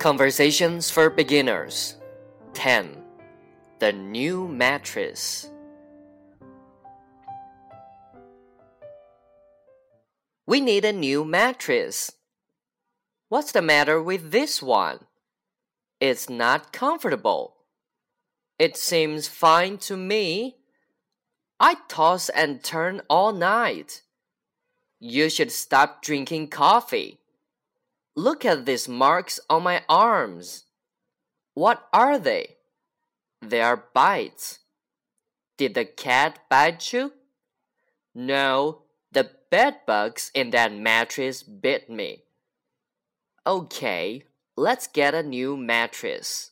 Conversations for Beginners 10. The New Mattress. We need a new mattress. What's the matter with this one? It's not comfortable. It seems fine to me. I toss and turn all night. You should stop drinking coffee. Look at these marks on my arms. What are they? They are bites. Did the cat bite you? No, the bed bugs in that mattress bit me. Okay, let's get a new mattress.